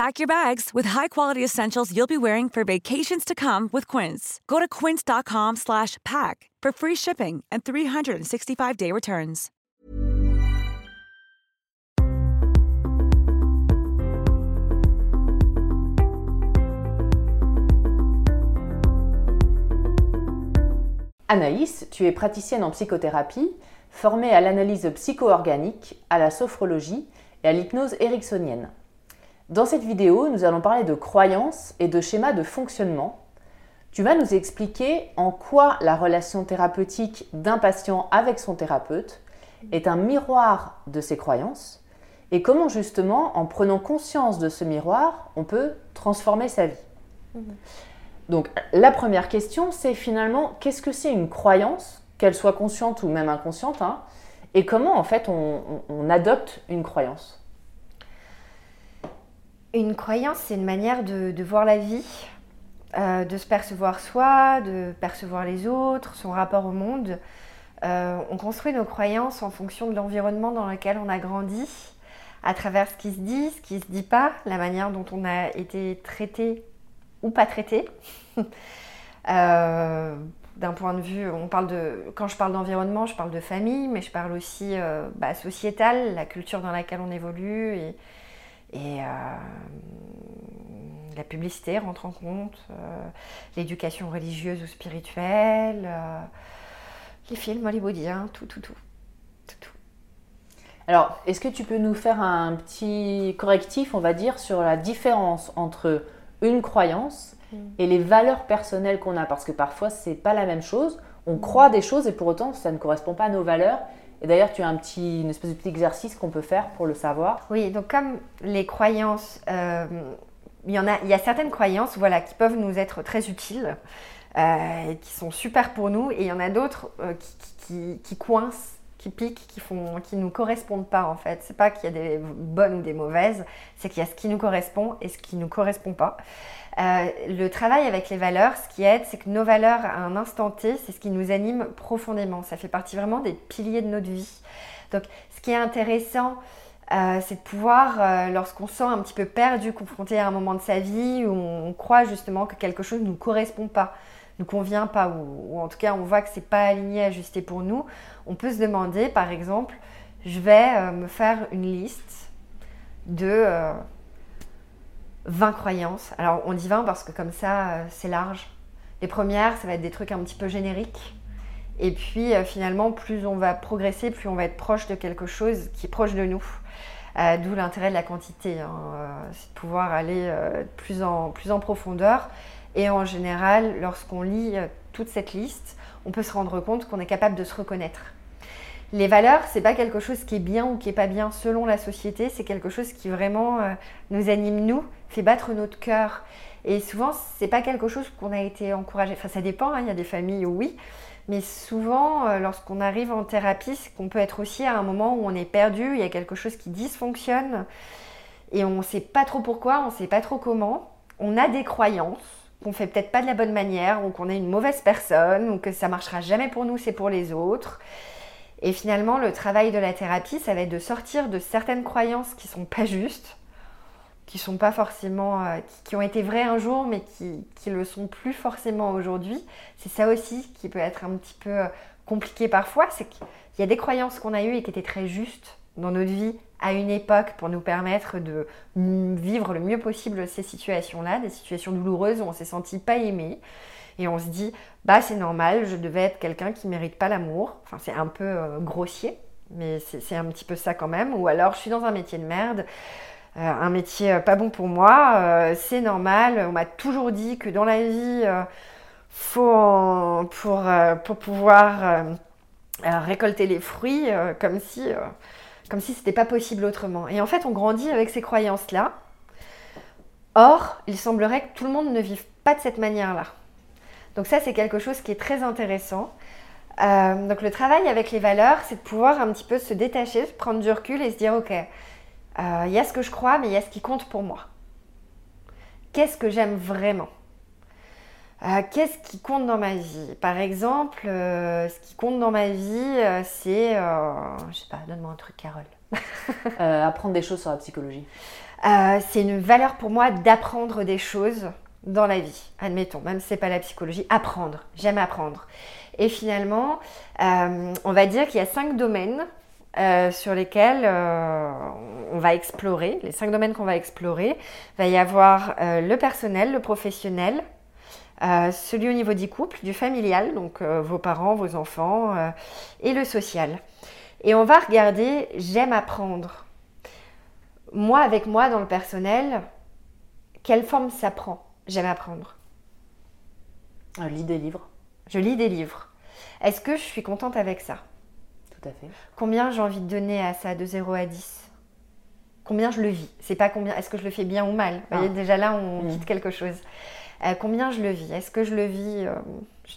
Pack your bags with high-quality essentials you'll be wearing for vacations to come with Quince. Go to quince.com/pack for free shipping and 365-day returns. Anaïs, tu es praticienne en psychothérapie, formée à l'analyse psycho-organique, à la sophrologie et à l'hypnose ericksonienne. Dans cette vidéo, nous allons parler de croyances et de schémas de fonctionnement. Tu vas nous expliquer en quoi la relation thérapeutique d'un patient avec son thérapeute est un miroir de ses croyances et comment justement, en prenant conscience de ce miroir, on peut transformer sa vie. Donc la première question, c'est finalement qu'est-ce que c'est une croyance, qu'elle soit consciente ou même inconsciente, hein, et comment en fait on, adopte une croyance? Une croyance, c'est une manière de, voir la vie, euh, de se percevoir soi, de percevoir les autres, son rapport au monde. Euh, on construit nos croyances en fonction de l'environnement dans lequel on a grandi, à travers ce qui se dit, ce qui ne se dit pas, la manière dont on a été traité ou pas traité. Euh, D'un point de vue, on parle de, quand je parle d'environnement, je parle de famille, mais je parle aussi bah, sociétal, la culture dans laquelle on évolue et euh, la publicité rentre en compte, euh, l'éducation religieuse ou spirituelle, euh, les films hollywoodiens, tout, tout, tout. tout, tout. Alors, est-ce que tu peux nous faire un petit correctif, on va dire, sur la différence entre une croyance et les valeurs personnelles qu'on a? Parce que parfois, c'est pas la même chose. On croit des choses et pour autant, ça ne correspond pas à nos valeurs. Et d'ailleurs, tu as un petit, une espèce de petit exercice qu'on peut faire pour le savoir. Oui, donc comme les croyances, euh, il y en a, il y a certaines croyances, voilà, qui peuvent nous être très utiles, euh, qui sont super pour nous, et il y en a d'autres euh, qui, qui- qui coincent, qui piquent, qui font, qui nous correspondent pas en fait. C'est pas qu'il y a des bonnes ou des mauvaises, c'est qu'il y a ce qui nous correspond et ce qui nous correspond pas. Euh, le travail avec les valeurs, ce qui aide, c'est que nos valeurs à un instant T, c'est ce qui nous anime profondément. Ça fait partie vraiment des piliers de notre vie. Donc, ce qui est intéressant, euh, c'est de pouvoir, euh, lorsqu'on se sent un petit peu perdu, confronté à un moment de sa vie où on croit justement que quelque chose ne nous correspond pas, nous convient pas, ou, ou en tout cas on voit que c'est pas aligné, ajusté pour nous, on peut se demander, par exemple, je vais euh, me faire une liste de euh, 20 croyances. Alors on dit 20 parce que comme ça euh, c'est large. Les premières, ça va être des trucs un petit peu génériques. Et puis euh, finalement, plus on va progresser, plus on va être proche de quelque chose qui est proche de nous. Euh, D'où l'intérêt de la quantité, hein. Euh, c'est de pouvoir aller euh, plus, en, profondeur. Et en général, lorsqu'on lit euh, toute cette liste, on peut se rendre compte qu'on est capable de se reconnaître. Les valeurs, c'est pas quelque chose qui est bien ou qui est pas bien selon la société, c'est quelque chose qui vraiment euh, nous anime nous, fait battre notre cœur. Et souvent, c'est pas quelque chose qu'on a été encouragé. Enfin, ça dépend. hein, Il y a des familles où oui, mais souvent, euh, lorsqu'on arrive en thérapie, c'est qu'on peut être aussi à un moment où on est perdu. Il y a quelque chose qui dysfonctionne et on ne sait pas trop pourquoi, on ne sait pas trop comment. On a des croyances qu'on fait peut-être pas de la bonne manière, ou qu'on est une mauvaise personne, ou que ça marchera jamais pour nous, c'est pour les autres. Et finalement, le travail de la thérapie, ça va être de sortir de certaines croyances qui sont pas justes, qui sont pas forcément, euh, qui, ont été vraies un jour, mais qui ne le sont plus forcément aujourd'hui. C'est ça aussi qui peut être un petit peu euh, compliqué parfois, c'est qu'il y a des croyances qu'on a eues et qui étaient très justes dans notre vie à une époque pour nous permettre de vivre le mieux possible ces situations-là, des situations douloureuses où on s'est senti pas aimé. Et on se dit, bah c'est normal, je devais être quelqu'un qui mérite pas l'amour. Enfin, c'est un peu euh, grossier, mais c'est un petit peu ça quand même. Ou alors, je suis dans un métier de merde, euh, un métier euh, pas bon pour moi, c'est normal. On m'a toujours dit que dans la vie, faut pour, pour pouvoir récolter les fruits, comme si comme si c'était pas possible autrement. Et en fait, on grandit avec ces croyances-là. Or, il semblerait que tout le monde ne vive pas de cette manière-là. Donc ça, c'est quelque chose qui est très intéressant. Euh, donc le travail avec les valeurs, c'est de pouvoir un petit peu se détacher, prendre du recul et se dire, ok, euh, il y a ce que je crois, mais il y a ce qui compte pour moi. Qu'est-ce que j'aime vraiment? Euh, Qu'est-ce qui compte dans ma vie? Par exemple, ce qui compte dans ma vie, c'est, je sais pas, donne-moi un truc, Carole. apprendre des choses sur la psychologie. c'est une valeur pour moi d'apprendre des choses dans la vie, admettons, même si ce n'est pas la psychologie, apprendre, j'aime apprendre. Et finalement, euh, on va dire qu'il y a cinq domaines euh, sur lesquels euh, on va explorer, les cinq domaines qu'on va explorer. Il va y avoir le personnel, le professionnel, celui au niveau du couple, du familial, donc vos parents, vos enfants, et le social. Et on va regarder, j'aime apprendre. Moi, avec moi, dans le personnel, quelle forme ça prend? J'aime apprendre. Je lis des livres. Je lis des livres. Est-ce que je suis contente avec ça? Tout à fait. Combien j'ai envie de donner à ça de 0 à 10 Combien je le vis? C'est pas combien. Est-ce que je le fais bien ou mal? Vous voyez, ah. déjà là, on mmh. quitte quelque chose. Euh, combien je le vis? Est-ce que je le vis euh, Je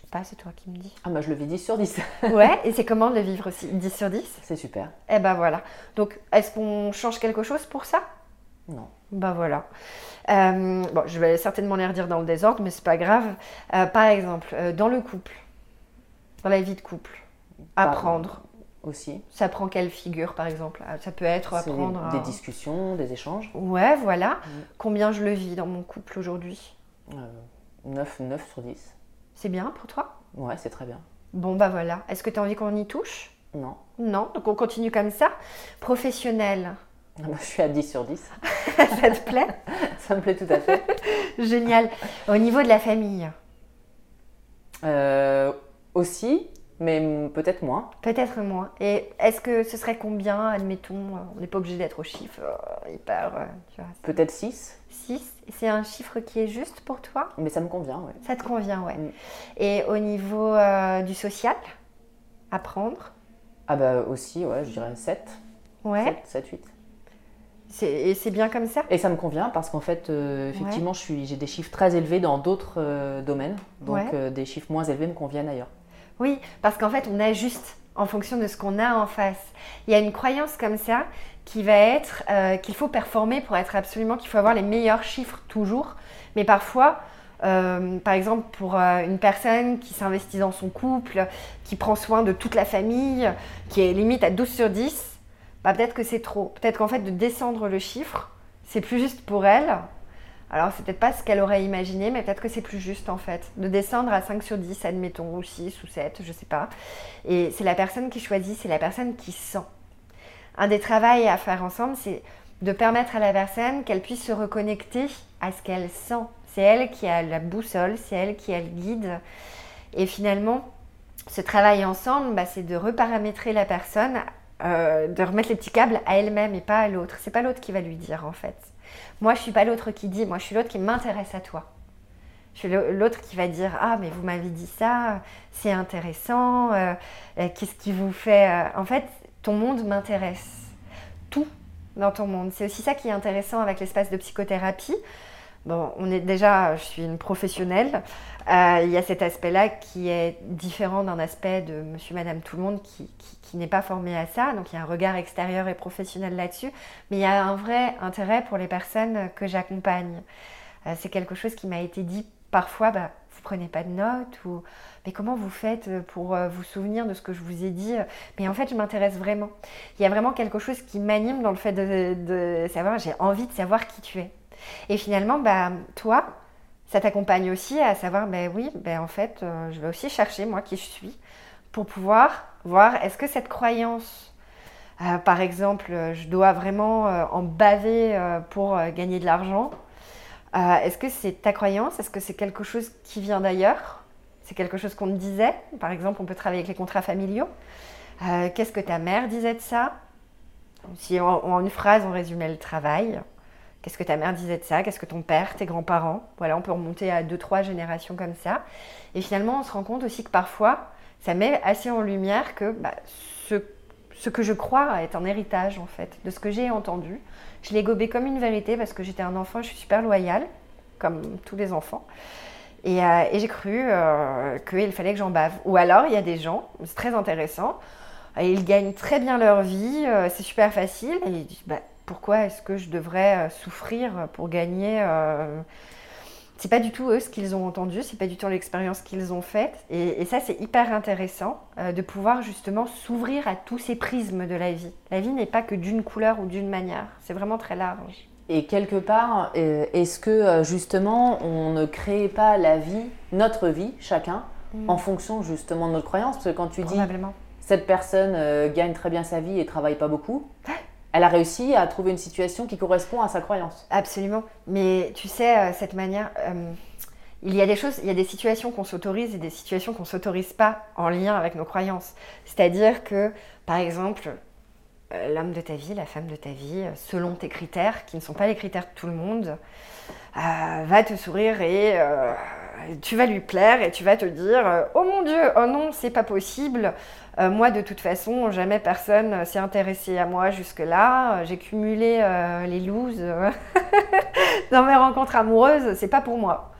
sais pas, c'est toi qui me dis. Ah, bah je le vis 10 sur 10. ouais, et c'est comment de le vivre aussi? 10 sur 10 C'est super. Eh ben voilà. Donc, est-ce qu'on change quelque chose pour ça? Non. Bah voilà. Euh, bon, je vais certainement les redire dans le désordre, mais c'est pas grave. Euh, par exemple, euh, dans le couple, dans la vie de couple, apprendre. Aussi. Ça prend quelle figure, par exemple? Ça peut être apprendre. Des, discussions, des échanges. Ouais, voilà. Mm. Combien je le vis dans mon couple aujourd'hui? 9, 9 sur 10. C'est bien pour toi? Ouais, c'est très bien. Bon, bah voilà. Est-ce que tu as envie qu'on y touche? Non. Non, donc on continue comme ça. Professionnel. Bah, je suis à 10 sur 10. ça te plaît? Ça me plaît tout à fait. Génial. Au niveau de la famille? Euh, Aussi, mais peut-être moins. Peut-être moins. Et est-ce que ce serait combien, admettons On n'est pas obligé d'être au chiffre euh, hyper. Euh, peut-être 6. 6 C'est un chiffre qui est juste pour toi? Mais ça me convient, oui. Ça te convient, ouais. Mm. Et au niveau du social? Apprendre? Ah, bah aussi, ouais, je dirais 7. Ouais. 7, 7 8. Et c'est bien comme ça? Et ça me convient parce qu'en fait, euh, effectivement, j'ai des chiffres très élevés dans d'autres euh, domaines. Donc euh, des chiffres moins élevés me conviennent ailleurs. Oui, parce qu'en fait, on ajuste en fonction de ce qu'on a en face. Il y a une croyance comme ça qui va être qu'il faut performer pour être absolument, qu'il faut avoir les meilleurs chiffres toujours. Mais parfois, par exemple, pour une personne qui s'investit dans son couple, qui prend soin de toute la famille, qui est limite à 12 sur 10, bah, peut-être que c'est trop. Peut-être qu'en fait, de descendre le chiffre, c'est plus juste pour elle. Alors, c'est peut-être pas ce qu'elle aurait imaginé, mais peut-être que c'est plus juste en fait. De descendre à 5 sur 10, admettons, ou 6 ou 7, je sais pas. Et c'est la personne qui choisit, c'est la personne qui sent. Un des travaux à faire ensemble, c'est de permettre à la personne qu'elle puisse se reconnecter à ce qu'elle sent. C'est elle qui a la boussole, c'est elle qui a le guide. Et finalement, ce travail ensemble, bah, c'est de reparamétrer la personne euh, de remettre les petits câbles à elle-même et pas à l'autre. C'est pas l'autre qui va lui dire en fait. Moi, je suis pas l'autre qui dit, moi je suis l'autre qui m'intéresse à toi. Je suis l'autre qui va dire ah mais vous m'avez dit ça, c'est intéressant, euh, euh, qu'est-ce qui vous fait En fait, ton monde m'intéresse. Tout dans ton monde. C'est aussi ça qui est intéressant avec l'espace de psychothérapie. Bon, on est déjà, je suis une professionnelle. Euh, il y a cet aspect-là qui est différent d'un aspect de monsieur, madame, tout le monde qui, n'est pas formé à ça. Donc il y a un regard extérieur et professionnel là-dessus. Mais il y a un vrai intérêt pour les personnes que j'accompagne. Euh, c'est quelque chose qui m'a été dit parfois, bah, vous prenez pas de notes ou mais comment vous faites pour euh, vous souvenir de ce que je vous ai dit? Mais en fait, je m'intéresse vraiment. Il y a vraiment quelque chose qui m'anime dans le fait de, savoir, j'ai envie de savoir qui tu es. Et finalement, bah, toi, ça t'accompagne aussi à savoir, ben oui, ben en fait, euh, je vais aussi chercher moi qui je suis pour pouvoir voir est-ce que cette croyance, euh, par exemple, je dois vraiment en baver pour gagner de l'argent, est-ce que c'est ta croyance? Est-ce que c'est quelque chose qui vient d'ailleurs? C'est quelque chose qu'on disait? Par exemple, on peut travailler avec les contrats familiaux. Euh, qu'est-ce que ta mère disait de ça? Si en, une phrase, on résumait le travail. Qu'est-ce que ta mère disait de ça? Qu'est-ce que ton père, tes grands-parents? Voilà, on peut remonter à deux, trois générations comme ça. Et finalement, on se rend compte aussi que parfois, ça met assez en lumière que bah, ce, que je crois est un héritage, en fait, de ce que j'ai entendu. Je l'ai gobé comme une vérité parce que j'étais un enfant, je suis super loyale, comme tous les enfants. Euh, et, j'ai cru euh, qu'il fallait que j'en bave. Ou alors, il y a des gens, c'est très intéressant, ils gagnent très bien leur vie, euh, c'est super facile, et ils disent bah, pourquoi est-ce que je devrais souffrir pour gagner c'est pas du tout eux ce qu'ils ont entendu, c'est pas du tout l'expérience qu'ils ont faite. Et, et ça, c'est hyper intéressant de pouvoir justement s'ouvrir à tous ces prismes de la vie. La vie n'est pas que d'une couleur ou d'une manière, c'est vraiment très large. Et quelque part, euh, est-ce que euh, justement on ne crée pas la vie, notre vie, chacun, mm. en fonction justement de notre croyance? Parce que quand tu dis cette personne euh, gagne très bien sa vie et travaille pas beaucoup, elle a réussi à trouver une situation qui correspond à sa croyance. Absolument. Mais tu sais, cette manière, il y a des choses, il y a des situations qu'on s'autorise et des situations qu'on s'autorise pas en lien avec nos croyances. C'est-à-dire que, par exemple, euh, l'homme de ta vie, la femme de ta vie, euh, selon tes critères, qui ne sont pas les critères de tout le monde, euh, va te sourire et tu vas lui plaire et tu vas te dire Oh mon Dieu, oh non, c'est pas possible. moi, de toute façon, jamais personne s'est intéressé à moi jusque-là. J'ai cumulé les looses dans mes rencontres amoureuses, c'est pas pour moi.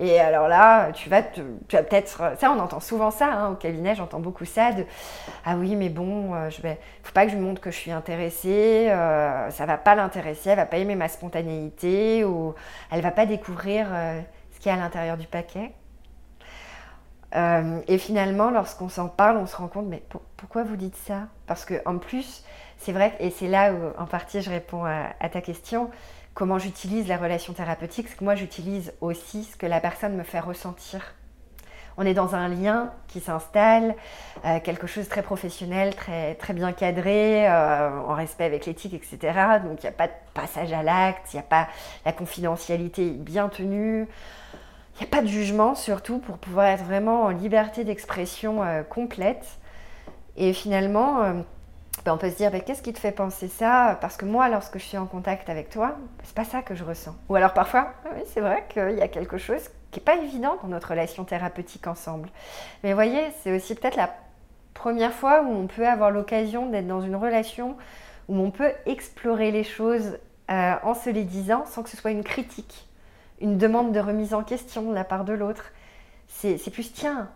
Et alors là, tu vas, vas peut-être. Ça, on entend souvent ça hein, au cabinet, j'entends beaucoup ça de Ah oui, mais bon, euh, je vais, faut pas que je lui montre que je suis intéressée, euh, ça va pas l'intéresser, elle va pas aimer ma spontanéité, ou elle va pas découvrir euh, à l'intérieur du paquet. et finalement, lorsqu'on s'en parle, on se rend compte, mais pourquoi vous dites ça? Parce que en plus, c'est vrai, et c'est là où en partie je réponds à ta question, comment j'utilise la relation thérapeutique, c'est que moi j'utilise aussi ce que la personne me fait ressentir. On est dans un lien qui s'installe, euh, quelque chose de très professionnel, très, très bien cadré, euh, en respect avec l'éthique, etc. Donc il n'y a pas de passage à l'acte, il n'y a pas la confidentialité bien tenue, il n'y a pas de jugement surtout pour pouvoir être vraiment en liberté d'expression euh, complète. Et finalement, ben, on peut se dire ben, qu'est-ce qui te fait penser ça? Parce que moi, lorsque je suis en contact avec toi, c'est pas ça que je ressens. Ou alors parfois, ah c'est vrai qu'il y a quelque chose qui n'est pas évident dans notre relation thérapeutique ensemble. Mais vous voyez, c'est aussi peut-être la première fois où on peut avoir l'occasion d'être dans une relation où on peut explorer les choses euh, en se les disant sans que ce soit une critique, une demande de remise en question de la part de l'autre. C'est plus tiens,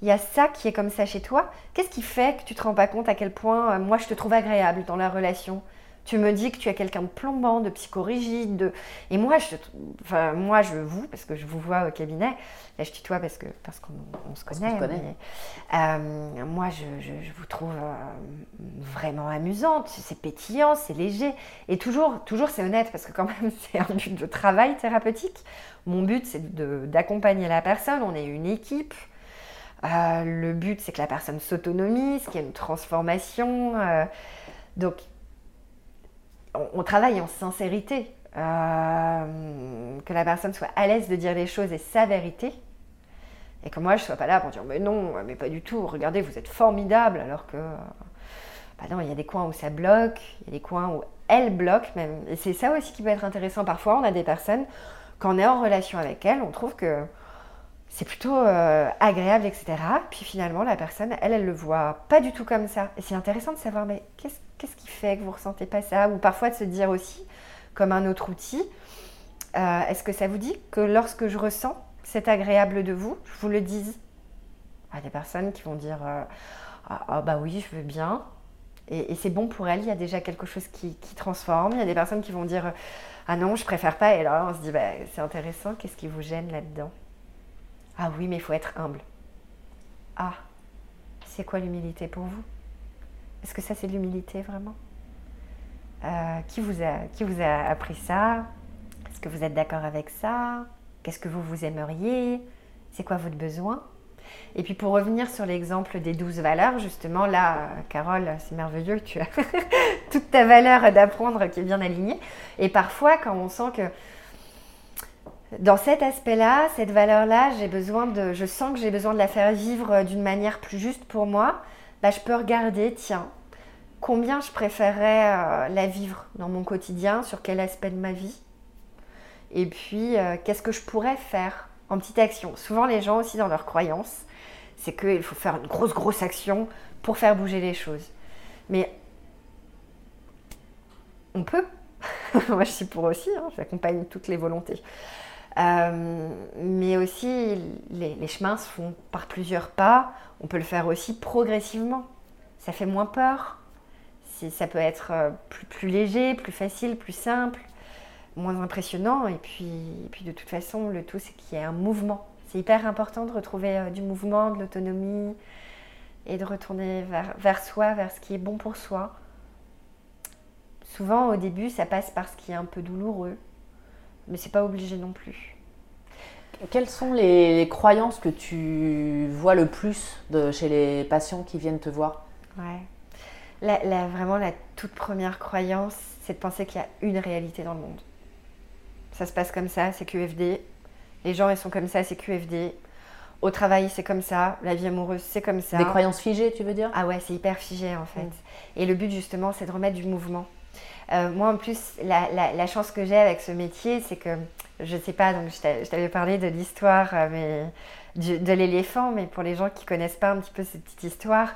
il y a ça qui est comme ça chez toi. Qu'est-ce qui fait que tu te rends pas compte à quel point euh, moi je te trouve agréable dans la relation? Tu me dis que tu es quelqu'un de plombant, de psychorigide, de... et moi je, enfin, moi je vous, parce que je vous vois au cabinet, là je tutoie parce que parce qu'on se connaît, euh, moi je, vous trouve euh, vraiment amusante, c'est pétillant, c'est léger, et toujours, toujours c'est honnête, parce que quand même c'est un but de travail thérapeutique. Mon but c'est d'accompagner la personne, on est une équipe, euh, le but, c'est que la personne s'autonomise, qu'il y ait une transformation. Euh, donc, on, travaille en sincérité. Euh, que la personne soit à l'aise de dire les choses et sa vérité. Et que moi, je ne sois pas là pour dire Mais non, mais pas du tout. Regardez, vous êtes formidable. Alors que, bah il y a des coins où ça bloque, il y a des coins où elle bloque même. Et c'est ça aussi qui peut être intéressant. Parfois, on a des personnes, quand on est en relation avec elles, on trouve que c'est plutôt euh, agréable, etc. Puis finalement, la personne, elle, elle le voit pas du tout comme ça. Et c'est intéressant de savoir, mais qu'est-ce qui fait que vous ressentez pas ça? Ou parfois de se dire aussi, comme un autre outil, euh, est-ce que ça vous dit que lorsque je ressens c'est agréable de vous, je vous le dise? Il y a des personnes qui vont dire, euh, ah, ah, bah oui, je veux bien. Et, c'est bon pour elle, il y a déjà quelque chose qui, transforme. Il y a des personnes qui vont dire, ah non, je préfère pas. Et là, on se dit, bah, c'est intéressant, qu'est-ce qui vous gêne là-dedans? Ah oui, mais il faut être humble. Ah, c'est quoi l'humilité pour vous? Est-ce que ça c'est l'humilité vraiment? Euh, qui, vous a, qui vous a appris ça? Est-ce que vous êtes d'accord avec ça? Qu'est-ce que vous vous aimeriez? C'est quoi votre besoin? Et puis pour revenir sur l'exemple des douze valeurs, justement, là, Carole, c'est merveilleux, tu as toute ta valeur d'apprendre qui est bien alignée. Et parfois, quand on sent que dans cet aspect-là, cette valeur-là, j'ai besoin de, je sens que j'ai besoin de la faire vivre d'une manière plus juste pour moi, bah, je peux regarder, tiens, combien je préférerais euh, la vivre dans mon quotidien, sur quel aspect de ma vie, et puis euh, qu'est-ce que je pourrais faire en petite action? Souvent, les gens aussi dans leurs croyances, c'est qu'il faut faire une grosse, grosse action pour faire bouger les choses. Mais on peut. Moi, je suis pour aussi, hein, j'accompagne toutes les volontés. Euh, mais aussi, les, chemins se font par plusieurs pas. On peut le faire aussi progressivement. Ça fait moins peur. Ça peut être euh, plus, léger, plus facile, plus simple moins impressionnant. Et puis, de toute façon, le tout, c'est qu'il y ait un mouvement. C'est hyper important de retrouver euh, du mouvement, de l'autonomie et de retourner vers, soi, vers ce qui est bon pour soi. Souvent, au début, ça passe par ce qui est un peu douloureux, mais c'est pas obligé non plus. Quelles sont les, croyances que tu vois le plus de, chez les patients qui viennent te voir? Ouais. La, vraiment, la toute première croyance, c'est de penser qu'il y a une réalité dans le monde ça se passe comme ça, c'est QFD. Les gens, ils sont comme ça, c'est QFD. Au travail, c'est comme ça. La vie amoureuse, c'est comme ça. Des croyances figées, tu veux dire? Ah ouais, c'est hyper figé en fait. Mm. Et le but, justement, c'est de remettre du mouvement. Euh, moi, en plus, la, chance que j'ai avec ce métier, c'est que, je ne sais pas, donc je t'avais parlé de l'histoire euh, de l'éléphant, mais pour les gens qui connaissent pas un petit peu cette petite histoire,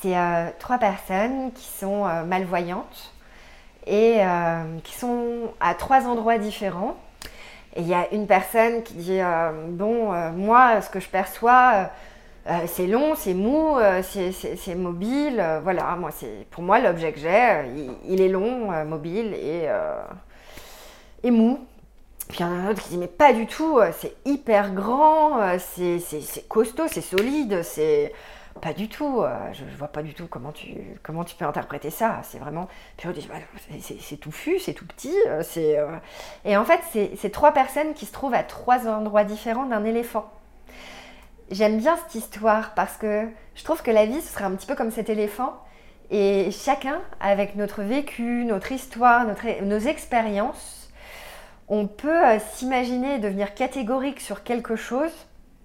c'est euh, trois personnes qui sont malvoyantes et qui sont à trois endroits différents. Et il y a une personne qui dit Bon, moi, ce que je perçois, c'est long, c'est mou, c'est mobile. voilà, moi, pour moi, l'objet que j'ai, il, est long, mobile et, et mou. Puis il y en a un autre qui dit Mais pas du tout, c'est hyper grand, c'est costaud, c'est solide, c'est pas du tout, euh, je, vois pas du tout comment tu, comment tu peux interpréter ça. C'est vraiment. Puis on dit, bah, c'est touffu, c'est tout petit. Euh, c'est euh. Et en fait, c'est trois personnes qui se trouvent à trois endroits différents d'un éléphant. J'aime bien cette histoire parce que je trouve que la vie, ce serait un petit peu comme cet éléphant. Et chacun, avec notre vécu, notre histoire, nos expériences, on peut s'imaginer devenir catégorique sur quelque chose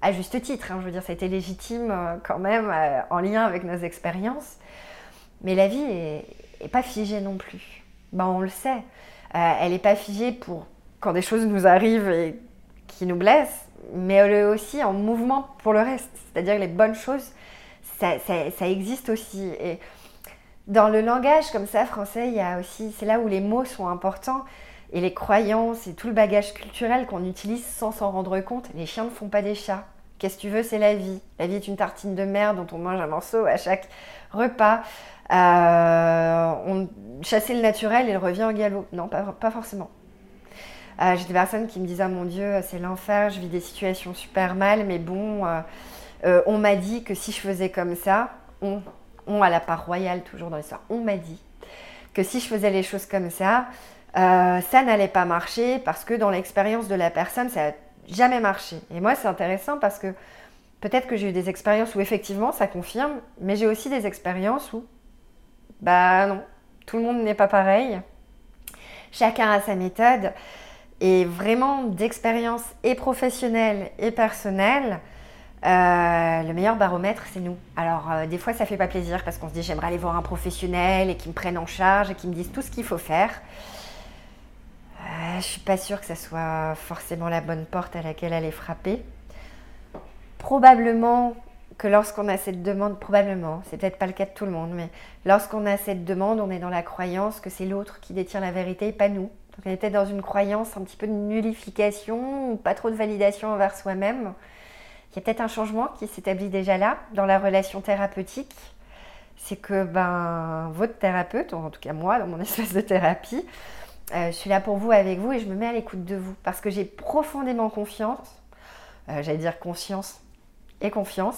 à juste titre. Hein, je veux dire, ça a été légitime euh, quand même euh, en lien avec nos expériences. Mais la vie est, pas figée non plus. Ben, on le sait. Euh, elle n'est pas figée pour quand des choses nous arrivent et qui nous blessent, mais aussi en mouvement pour le reste. C'est-à-dire les bonnes choses, ça, existe aussi. Et dans le langage comme ça français, il y a aussi, c'est là où les mots sont importants et les croyances et tout le bagage culturel qu'on utilise sans s'en rendre compte. Les chiens ne font pas des chats. Qu'est-ce que tu veux, c'est la vie. La vie est une tartine de merde dont on mange un morceau à chaque repas. Euh, on, chasser le naturel, il revient au galop. Non, pas forcément. Euh, j'ai des personnes qui me disent Ah mon Dieu, c'est l'enfer, je vis des situations super mal, mais bon, euh, on m'a dit que si je faisais comme ça, on, on la part royale, toujours dans l'histoire, on m'a dit que si je faisais les choses comme ça, ça n'allait pas marcher parce que dans l'expérience de la personne, ça a jamais marché. Et moi, c'est intéressant parce que peut-être que j'ai eu des expériences où effectivement ça confirme, mais j'ai aussi des expériences où, bah non, tout le monde n'est pas pareil. Chacun a sa méthode. Et vraiment, d'expérience et professionnelle et personnelle, euh, le meilleur baromètre, c'est nous. Alors, euh, des fois, ça fait pas plaisir parce qu'on se dit j'aimerais aller voir un professionnel et qu'il me prenne en charge et qu'il me dise tout ce qu'il faut faire. Je je suis pas sûre que ce soit forcément la bonne porte à laquelle aller frapper. Probablement que lorsqu'on a cette demande, probablement, c'est peut-être pas le cas de tout le monde, mais lorsqu'on a cette demande, on est dans la croyance que c'est l'autre qui détient la vérité, pas nous. Donc on est peut-être dans une croyance un petit peu de nullification ou pas trop de validation envers soi-même. Il y a peut-être un changement qui s'établit déjà là, dans la relation thérapeutique. C'est que ben, votre thérapeute, ou en tout cas moi, dans mon espace de thérapie, euh, je suis là pour vous, avec vous, et je me mets à l'écoute de vous parce que j'ai profondément confiance j'allais dire conscience et confiance,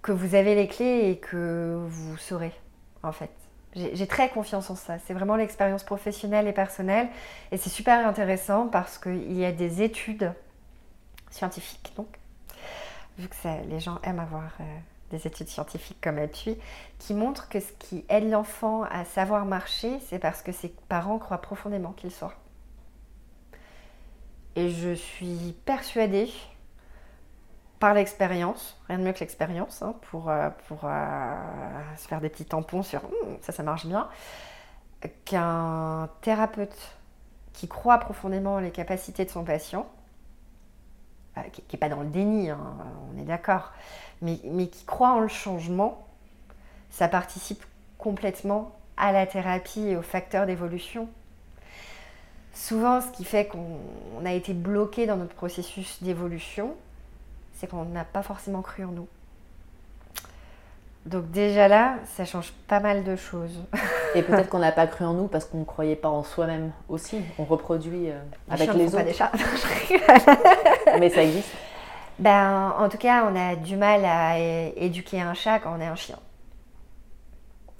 que vous avez les clés et que vous saurez, en fait. J'ai très confiance en ça. C'est vraiment l'expérience professionnelle et personnelle. Et c'est super intéressant parce qu'il y a des études scientifiques, donc, vu que les gens aiment avoir euh, des études scientifiques comme appui, qui montrent que ce qui aide l'enfant à savoir marcher, c'est parce que ses parents croient profondément qu'il soit. Et je suis persuadée, par l'expérience, rien de mieux que l'expérience, hein, pour, euh, euh, se faire des petits tampons sur hum, ça, ça marche bien, qu'un thérapeute qui croit profondément les capacités de son patient, euh, qui n'est pas dans le déni, hein, on est d'accord, mais, mais, qui croit en le changement, ça participe complètement à la thérapie et aux facteurs d'évolution. Souvent, ce qui fait qu'on a été bloqué dans notre processus d'évolution, c'est qu'on n'a pas forcément cru en nous. Donc déjà là, ça change pas mal de choses. Et peut-être qu'on n'a pas cru en nous parce qu'on ne croyait pas en soi-même aussi. On reproduit euh, avec les autres. Pas des chats. Mais ça existe. Ben, en tout cas, on a du mal à éduquer un chat quand on est un chien.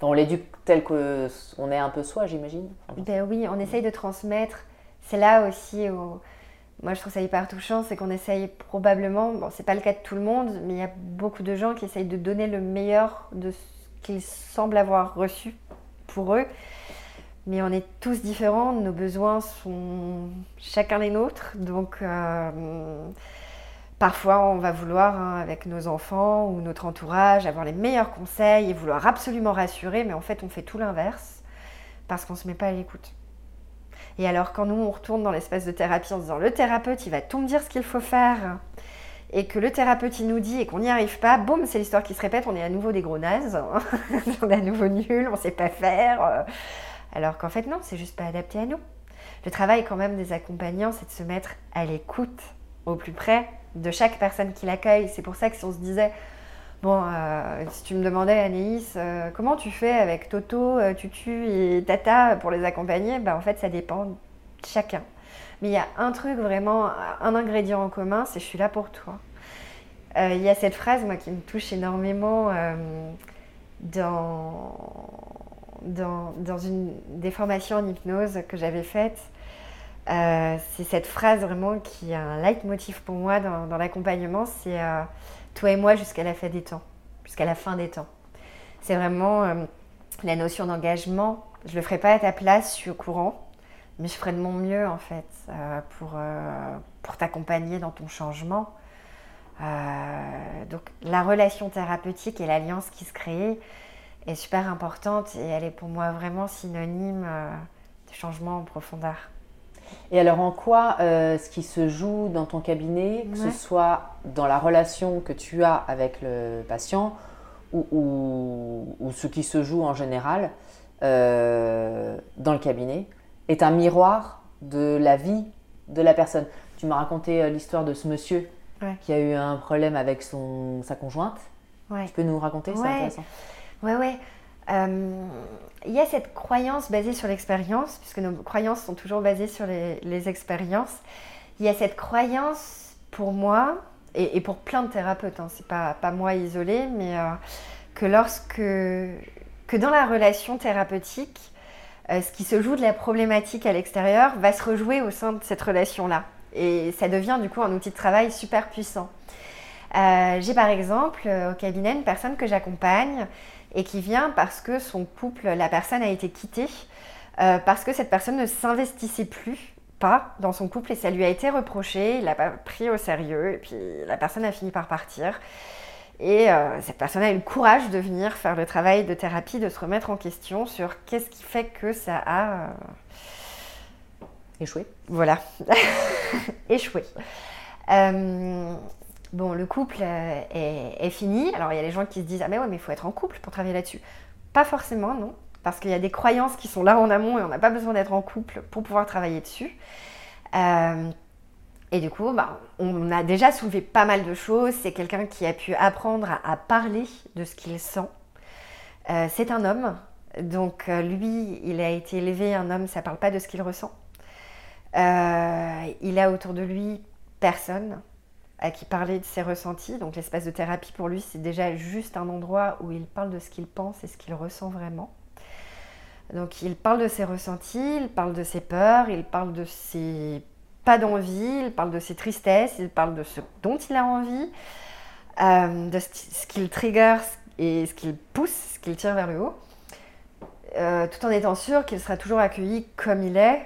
on l'éduque tel qu'on est un peu soi, j'imagine. Ben oui, on essaye de transmettre. C'est là aussi où moi je trouve ça hyper touchant, c'est qu'on essaye probablement, bon c'est pas le cas de tout le monde, mais il y a beaucoup de gens qui essayent de donner le meilleur de ce qu'ils semblent avoir reçu pour eux. Mais on est tous différents, nos besoins sont chacun les nôtres, donc euh, parfois on va vouloir hein, avec nos enfants ou notre entourage avoir les meilleurs conseils et vouloir absolument rassurer, mais en fait on fait tout l'inverse parce qu'on ne se met pas à l'écoute. Et alors quand nous on retourne dans l'espace de thérapie en disant le thérapeute il va tout me dire ce qu'il faut faire et que le thérapeute il nous dit et qu'on n'y arrive pas, boum, c'est l'histoire qui se répète, on est à nouveau des gros nazes, on est à nouveau nuls, on sait pas faire. Alors qu'en fait non, c'est juste pas adapté à nous. Le travail quand même des accompagnants, c'est de se mettre à l'écoute au plus près de chaque personne qui l'accueille. C'est pour ça que si on se disait, Bon, euh, si tu me demandais, Anaïs, euh, comment tu fais avec Toto, euh, Tutu et Tata pour les accompagner? Ben, En fait, ça dépend de chacun. Mais il y a un truc vraiment, un ingrédient en commun, c'est je suis là pour toi. Il y a cette phrase, moi, qui me touche énormément dans, dans, une des formations en hypnose que j'avais faites. c'est cette phrase vraiment qui est un leitmotiv pour moi dans l'accompagnement, c'est toi et moi jusqu'à la fin des temps, jusqu'à la fin des temps. C'est vraiment euh, la notion d'engagement. Je ne le ferai pas à ta place, je suis au courant, mais je ferai de mon mieux en fait euh, pour, euh, pour t'accompagner dans ton changement. donc la relation thérapeutique et l'alliance qui se crée est super importante et elle est pour moi vraiment synonyme de changement en profondeur. Et alors en quoi euh, ce qui se joue dans ton cabinet, que ce soit dans la relation que tu as avec le patient ou, ce qui se joue en général euh, dans le cabinet, est un miroir de la vie de la personne Tu m'as raconté euh, l'histoire de ce monsieur qui a eu un problème avec son, sa conjointe. Tu peux nous raconter, c'est intéressant. Ouais, ouais. Euh, il y a cette croyance basée sur l'expérience, puisque nos croyances sont toujours basées sur les, expériences. Il y a cette croyance pour moi, et, pour plein de thérapeutes, hein, c'est pas, moi isolé, mais euh, que lorsque, que dans la relation thérapeutique, euh, ce qui se joue de la problématique à l'extérieur va se rejouer au sein de cette relation-là. Et ça devient du coup un outil de travail super puissant. J'ai par exemple au cabinet une personne que j'accompagne et qui vient parce que son couple, la personne a été quittée, euh, parce que cette personne ne s'investissait plus pas dans son couple et ça lui a été reproché, il l'a pas pris au sérieux et puis la personne a fini par partir. Et euh, cette personne a eu le courage de venir faire le travail de thérapie, de se remettre en question sur qu'est-ce qui fait que ça a euh, échoué. Voilà, échoué. Bon, le couple euh, est, fini. Alors, il y a les gens qui se disent Ah, mais ouais, mais il faut être en couple pour travailler là-dessus. Pas forcément, non. Parce qu'il y a des croyances qui sont là en amont et on n'a pas besoin d'être en couple pour pouvoir travailler dessus. Euh, et du coup, bah, on a déjà soulevé pas mal de choses. C'est quelqu'un qui a pu apprendre à, parler de ce qu'il sent. Euh, c'est un homme. Donc, lui, il a été élevé, un homme, ça ne parle pas de ce qu'il ressent. il a autour de lui personne à qui parler de ses ressentis. Donc l'espace de thérapie pour lui, c'est déjà juste un endroit où il parle de ce qu'il pense et ce qu'il ressent vraiment. Donc il parle de ses ressentis, il parle de ses peurs, il parle de ses pas d'envie, il parle de ses tristesses, il parle de ce dont il a envie, euh, de ce qu'il trigger et ce qu'il pousse, ce qu'il tire vers le haut, euh, tout en étant sûr qu'il sera toujours accueilli comme il est.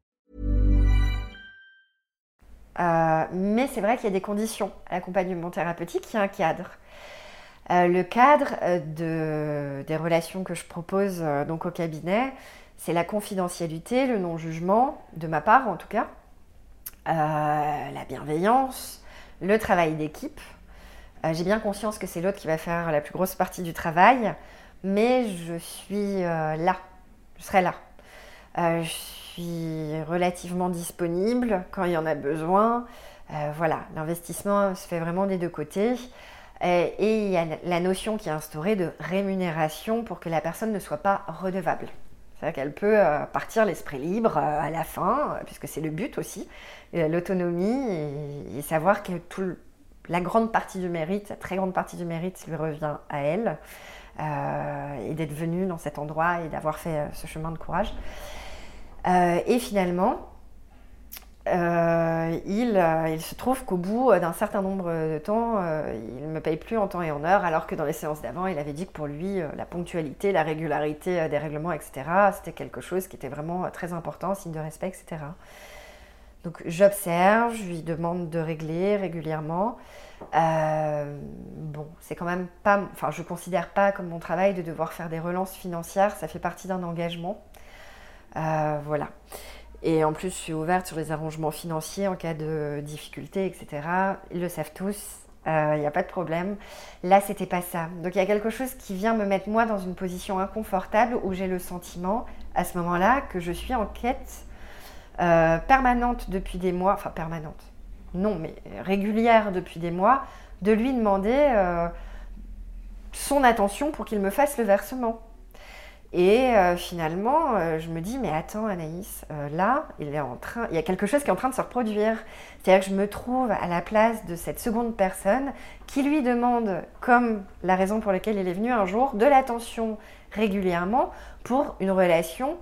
Euh, mais c'est vrai qu'il y a des conditions l'accompagnement thérapeutique, il y a un cadre. Euh, le cadre euh, de, des relations que je propose donc au cabinet, c'est la confidentialité, le non-jugement, de ma part en tout cas, la bienveillance, le travail d'équipe. J'ai bien conscience que c'est l'autre qui va faire la plus grosse partie du travail, mais je suis là, je serai là. je relativement disponible quand il y en a besoin. voilà, l'investissement se fait vraiment des deux côtés. Et il y a la notion qui est instaurée de rémunération pour que la personne ne soit pas redevable. C'est-à-dire qu'elle peut euh, partir l'esprit libre euh, à la fin, puisque c'est le but aussi, euh, l'autonomie, et, savoir que la grande partie du mérite, la très grande partie du mérite lui revient à elle, et d'être venue dans cet endroit et d'avoir fait ce chemin de courage. Et finalement, euh, euh, il, se trouve qu'au bout d'un certain nombre de temps, euh, il ne me paye plus en temps et en heure, alors que dans les séances d'avant, il avait dit que pour lui, la ponctualité, la régularité des règlements, etc., c'était quelque chose qui était vraiment très important, signe de respect, etc. Donc j'observe, je lui demande de régler régulièrement. bon, c'est quand même pas, enfin, je considère pas comme mon travail de devoir faire des relances financières, ça fait partie d'un engagement. Voilà. Et en plus, je suis ouverte sur les arrangements financiers en cas de difficulté, etc. Ils le savent tous, il euh, n'y a pas de problème. Là, c'était pas ça. Donc, il y a quelque chose qui vient me mettre moi dans une position inconfortable où j'ai le sentiment, à ce moment-là, que je suis en quête euh, permanente depuis des mois, enfin permanente, non, mais régulière depuis des mois, de lui demander euh, son attention pour qu'il me fasse le versement. Et euh, finalement, euh, je me dis, mais attends Anaïs, euh, là, il, est en train, il y a quelque chose qui est en train de se reproduire. C'est-à-dire que je me trouve à la place de cette seconde personne qui lui demande, comme la raison pour laquelle il est venu un jour, de l'attention régulièrement pour une relation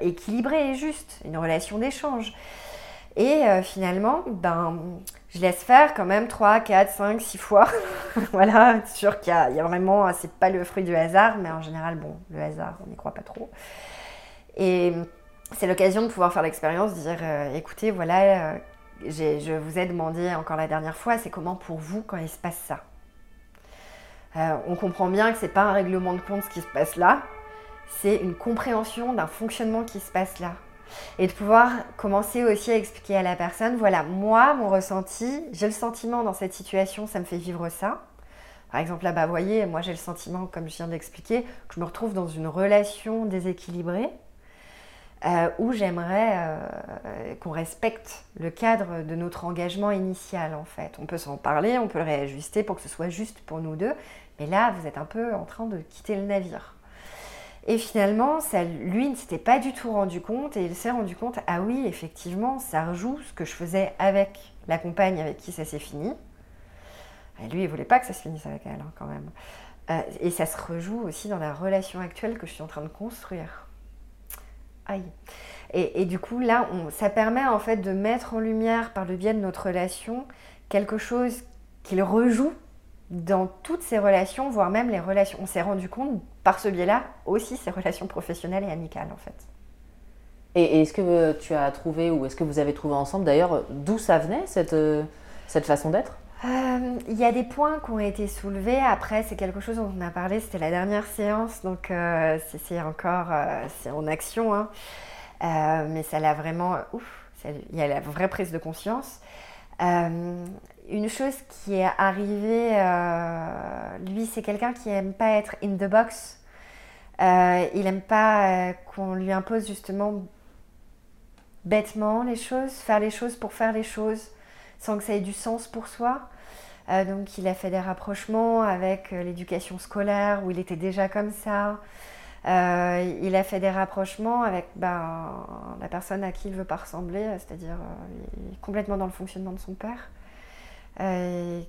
équilibrée et juste, une relation d'échange. Et finalement, ben, je laisse faire quand même 3, 4, 5, 6 fois. voilà, sûr qu'il y, a vraiment, c'est pas le fruit du hasard, mais en général, bon, le hasard, on n'y croit pas trop. Et c'est l'occasion de pouvoir faire l'expérience, dire, euh, écoutez, voilà, euh, je vous ai demandé encore la dernière fois, c'est comment pour vous quand il se passe ça? Euh, On comprend bien que c'est pas un règlement de compte ce qui se passe là, c'est une compréhension d'un fonctionnement qui se passe là et de pouvoir commencer aussi à expliquer à la personne, voilà, moi, mon ressenti, j'ai le sentiment dans cette situation, ça me fait vivre ça. Par exemple, là-bas, vous voyez, moi j'ai le sentiment, comme je viens d'expliquer, que je me retrouve dans une relation déséquilibrée euh, où j'aimerais euh, qu'on respecte le cadre de notre engagement initial, en fait. On peut s'en parler, on peut le réajuster pour que ce soit juste pour nous deux, mais là, vous êtes un peu en train de quitter le navire. Et finalement, ça, lui ne s'était pas du tout rendu compte et il s'est rendu compte, ah oui, effectivement, ça rejoue ce que je faisais avec la compagne avec qui ça s'est fini. Et lui, il voulait pas que ça se finisse avec elle, hein, quand même. Euh, et ça se rejoue aussi dans la relation actuelle que je suis en train de construire. Aïe. Et, du coup, là, ça permet en fait de mettre en lumière par le biais de notre relation quelque chose qu'il rejoue dans toutes ses relations, voire même les relations. On s'est rendu compte par ce biais-là aussi ses relations professionnelles et amicales en fait. Et, est-ce que tu as trouvé, ou est-ce que vous avez trouvé ensemble d'ailleurs, d'où ça venait cette, euh, cette façon d'être? Euh, il y a des points qui ont été soulevés. Après, c'est quelque chose dont on a parlé, c'était la dernière séance, donc euh, c'est encore c'est en action. Hein. mais ça l'a vraiment. Ouf, il y a la vraie prise de conscience. une chose qui est arrivée, lui, c'est quelqu'un qui n'aime pas être in the box. Il n'aime pas qu'on lui impose justement bêtement les choses, faire les choses pour faire les choses sans que ça ait du sens pour soi. Euh, donc il a fait des rapprochements avec euh, l'éducation scolaire où il était déjà comme ça. Euh, il a fait des rapprochements avec ben, la personne à qui il veut pas ressembler, c'est-à-dire complètement dans le fonctionnement de son père,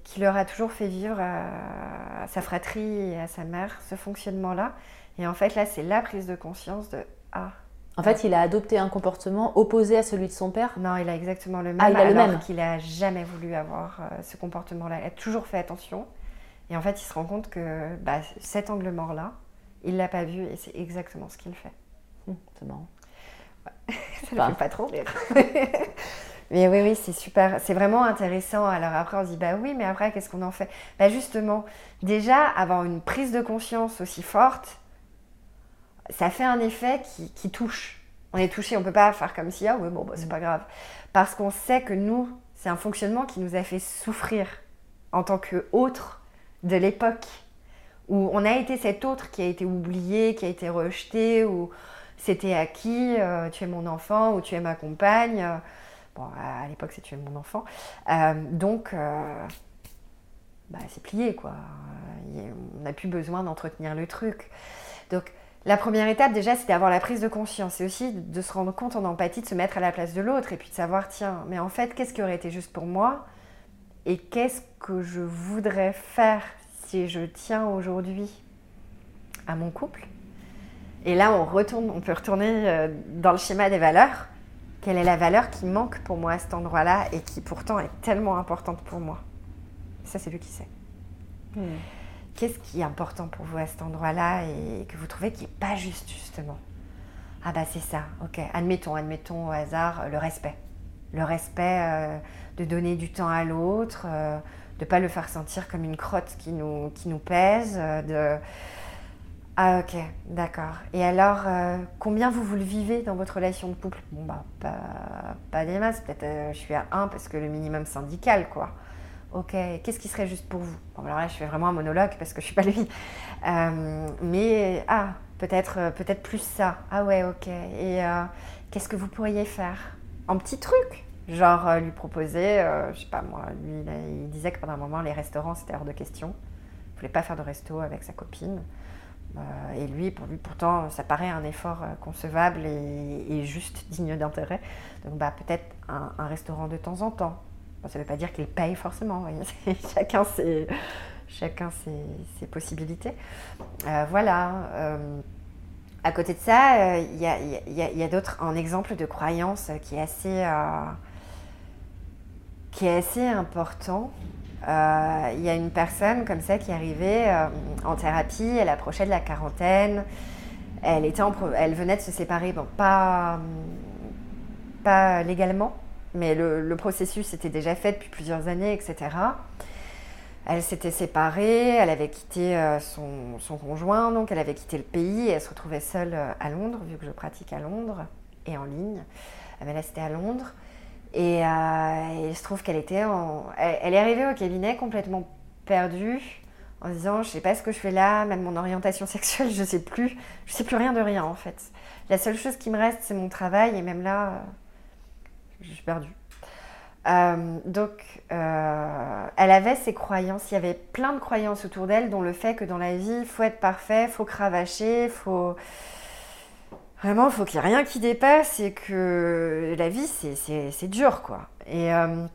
qui leur a toujours fait vivre à, sa fratrie et à sa mère ce fonctionnement-là. Et en fait là c'est la prise de conscience de ah en fait, il a adopté un comportement opposé à celui de son père Non, il a exactement le même. Ah, il a alors le même qu'il a jamais voulu avoir euh, ce comportement-là. Il a toujours fait attention. Et en fait, il se rend compte que bah, cet angle mort-là, il l'a pas vu et c'est exactement ce qu'il fait. Hum, c'est marrant. Ça ne fait pas trop rire. mais oui, oui, c'est super. C'est vraiment intéressant. Alors après, on se dit, bah oui, mais après, qu'est-ce qu'on en fait? Bah justement, déjà, avoir une prise de conscience aussi forte, ça fait un effet qui, touche. On est touché, on ne peut pas faire comme si, ah oui, bon, bah, c'est pas grave. Parce qu'on sait que nous, c'est un fonctionnement qui nous a fait souffrir en tant qu'autre de l'époque, où on a été cet autre qui a été oublié, qui a été rejeté, ou c'était acquis, euh, tu es mon enfant, ou tu es ma compagne. Bon, à l'époque, c'est tu es mon enfant. Euh, donc, euh, bah, c'est plié, quoi. On n'a plus besoin d'entretenir le truc. Donc, la première étape, déjà, c'est d'avoir la prise de conscience. C'est aussi de se rendre compte en empathie, de se mettre à la place de l'autre et puis de savoir, tiens, mais en fait, qu'est-ce qui aurait été juste pour moi Et qu'est-ce que je voudrais faire si je tiens aujourd'hui à mon couple? Et là, on retourne, on peut retourner euh, dans le schéma des valeurs. Quelle est la valeur qui manque pour moi à cet endroit-là et qui pourtant est tellement importante pour moi? Ça, c'est lui qui sait. Qu'est-ce qui est important pour vous à cet endroit-là et que vous trouvez qui n'est pas juste, justement? Ah bah c'est ça, ok. Admettons, admettons au hasard euh, le respect. Le respect euh, de donner du temps à l'autre, euh, de ne pas le faire sentir comme une crotte qui nous, qui nous pèse. Ah ok, d'accord. Et alors, combien vous vous le vivez dans votre relation de couple? Bon bah pas des masses, peut-être je suis à 1 parce que le minimum syndical quoi. Ok, qu'est-ce qui serait juste pour vous? Bon, Alors là, je fais vraiment un monologue parce que je suis pas lui. Euh, mais ah, peut-être, euh, peut-être plus ça. Ah ouais, ok. Et euh, qu'est-ce que vous pourriez faire? En petit truc, genre lui proposer, je sais pas moi. Lui, il disait que pendant un moment, les restaurants c'était hors de question. Il voulait pas faire de resto avec sa copine. et lui, pour lui, pourtant, ça paraît un effort concevable et, juste digne d'intérêt. Donc, bah, peut-être un restaurant de temps en temps ça ne veut pas dire qu'il paye forcément. chacun ses, ses, possibilités. Euh, voilà. Euh, à côté de ça, il y a, d'autres, un exemple de croyance qui est assez, euh, qui est assez important. Il y a une personne comme ça qui est arrivée en thérapie, elle approchait de la quarantaine, elle, était elle venait de se séparer, pas, pas légalement, mais le, processus était déjà fait depuis plusieurs années, etc. Elle s'était séparée, elle avait quitté euh, son, conjoint, donc elle avait quitté le pays et elle se retrouvait seule euh, à Londres, vu que je pratique à Londres et en ligne. Mais là, c'était à Londres. Et, euh, il se trouve qu'elle était en... elle, est arrivée au cabinet complètement perdue, en disant je sais pas ce que je fais là, même mon orientation sexuelle, je sais plus, je sais plus rien de rien en fait. La seule chose qui me reste, c'est mon travail et même là, je suis perdue. Euh, donc, euh, elle avait ses croyances. Il y avait plein de croyances autour d'elle, dont le fait que dans la vie, il faut être parfait, il faut cravacher, faut vraiment, faut qu'il n'y ait rien qui dépasse et que la vie, c'est dur, quoi. Et, euh,